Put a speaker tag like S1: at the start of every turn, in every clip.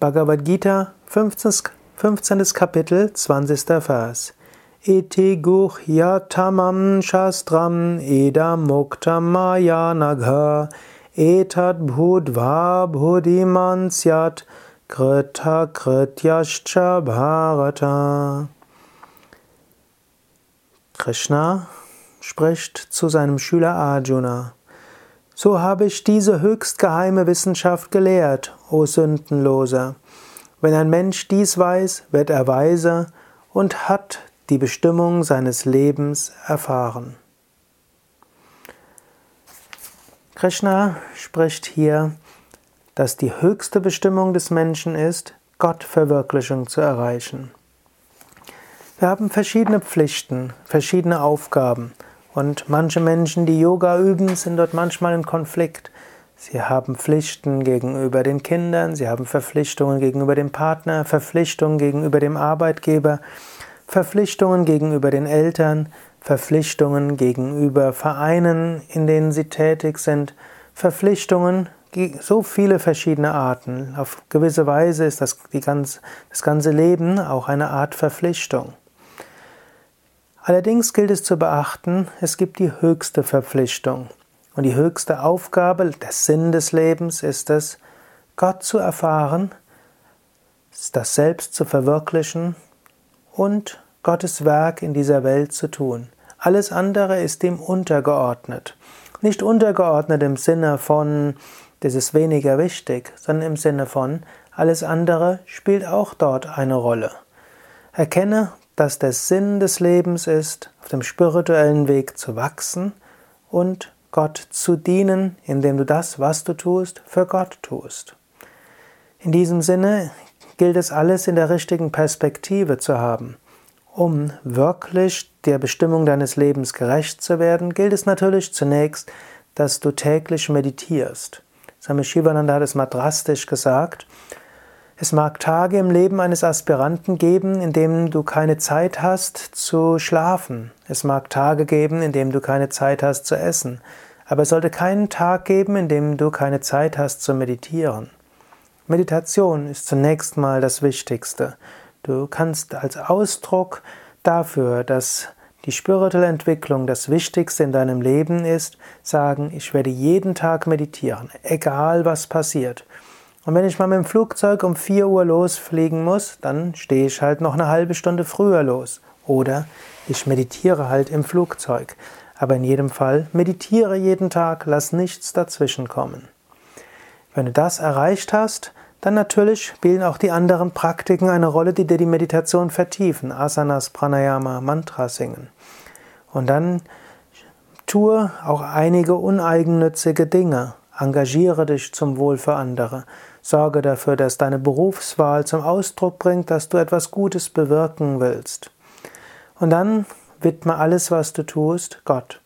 S1: Bhagavad Gita, 15. 15. Kapitel, 20. Vers. Iti guhyatamam shastram edam muktamaya nagha etat bhudva bhudiman syat krita krityascha bharata. Krishna spricht zu seinem Schüler Arjuna. So habe ich diese höchst geheime Wissenschaft gelehrt, o Sündenloser. Wenn ein Mensch dies weiß, wird er weise und hat die Bestimmung seines Lebens erfahren. Krishna spricht hier, dass die höchste Bestimmung des Menschen ist, Gottverwirklichung zu erreichen. Wir haben verschiedene Pflichten, verschiedene Aufgaben und manche Menschen, die Yoga üben, sind dort manchmal in Konflikt. Sie haben Pflichten gegenüber den Kindern, sie haben Verpflichtungen gegenüber dem Partner, Verpflichtungen gegenüber dem Arbeitgeber, Verpflichtungen gegenüber den Eltern, Verpflichtungen gegenüber Vereinen, in denen sie tätig sind, Verpflichtungen, so viele verschiedene Arten. Auf gewisse Weise ist das, die ganz, das ganze Leben auch eine Art Verpflichtung. Allerdings gilt es zu beachten, es gibt die höchste Verpflichtung. Und die höchste Aufgabe, der Sinn des Lebens ist es, Gott zu erfahren, das Selbst zu verwirklichen und Gottes Werk in dieser Welt zu tun. Alles andere ist dem untergeordnet. Nicht untergeordnet im Sinne von, das ist weniger wichtig, sondern im Sinne von, alles andere spielt auch dort eine Rolle. Erkenne, dass der Sinn des Lebens ist, auf dem spirituellen Weg zu wachsen und Gott zu dienen, indem du das, was du tust, für Gott tust. In diesem Sinne gilt es alles in der richtigen Perspektive zu haben. Um wirklich der Bestimmung deines Lebens gerecht zu werden, gilt es natürlich zunächst, dass du täglich meditierst. Swami Shivananda hat es mal drastisch gesagt. Es mag Tage im Leben eines Aspiranten geben, in denen du keine Zeit hast zu schlafen. Es mag Tage geben, in denen du keine Zeit hast zu essen. Aber es sollte keinen Tag geben, in dem du keine Zeit hast zu meditieren. Meditation ist zunächst mal das Wichtigste. Du kannst als Ausdruck dafür, dass die spirituelle Entwicklung das Wichtigste in deinem Leben ist, sagen, ich werde jeden Tag meditieren, egal was passiert. Und wenn ich mal mit dem Flugzeug um 4 Uhr losfliegen muss, dann stehe ich halt noch eine halbe Stunde früher los. Oder ich meditiere halt im Flugzeug. Aber in jedem Fall, meditiere jeden Tag, lass nichts dazwischen kommen. Wenn du das erreicht hast, dann natürlich spielen auch die anderen Praktiken eine Rolle, die dir die Meditation vertiefen. Asanas, Pranayama, Mantra singen. Und dann tue auch einige uneigennützige Dinge. Engagiere dich zum Wohl für andere. Sorge dafür, dass deine Berufswahl zum Ausdruck bringt, dass du etwas Gutes bewirken willst. Und dann widme alles, was du tust, Gott.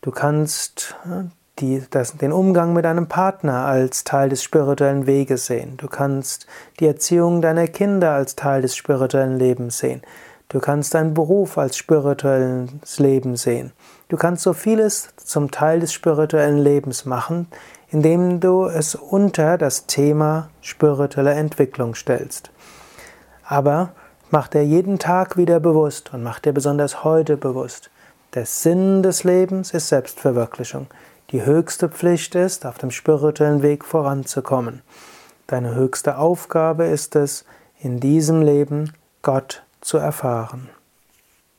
S1: Du kannst äh, die, das, den Umgang mit deinem Partner als Teil des spirituellen Weges sehen. Du kannst die Erziehung deiner Kinder als Teil des spirituellen Lebens sehen. Du kannst deinen Beruf als spirituelles Leben sehen. Du kannst so vieles zum Teil des spirituellen Lebens machen, indem du es unter das Thema spirituelle Entwicklung stellst. Aber mach dir jeden Tag wieder bewusst und mach dir besonders heute bewusst. Der Sinn des Lebens ist Selbstverwirklichung. Die höchste Pflicht ist, auf dem spirituellen Weg voranzukommen. Deine höchste Aufgabe ist es, in diesem Leben Gott zu erfahren.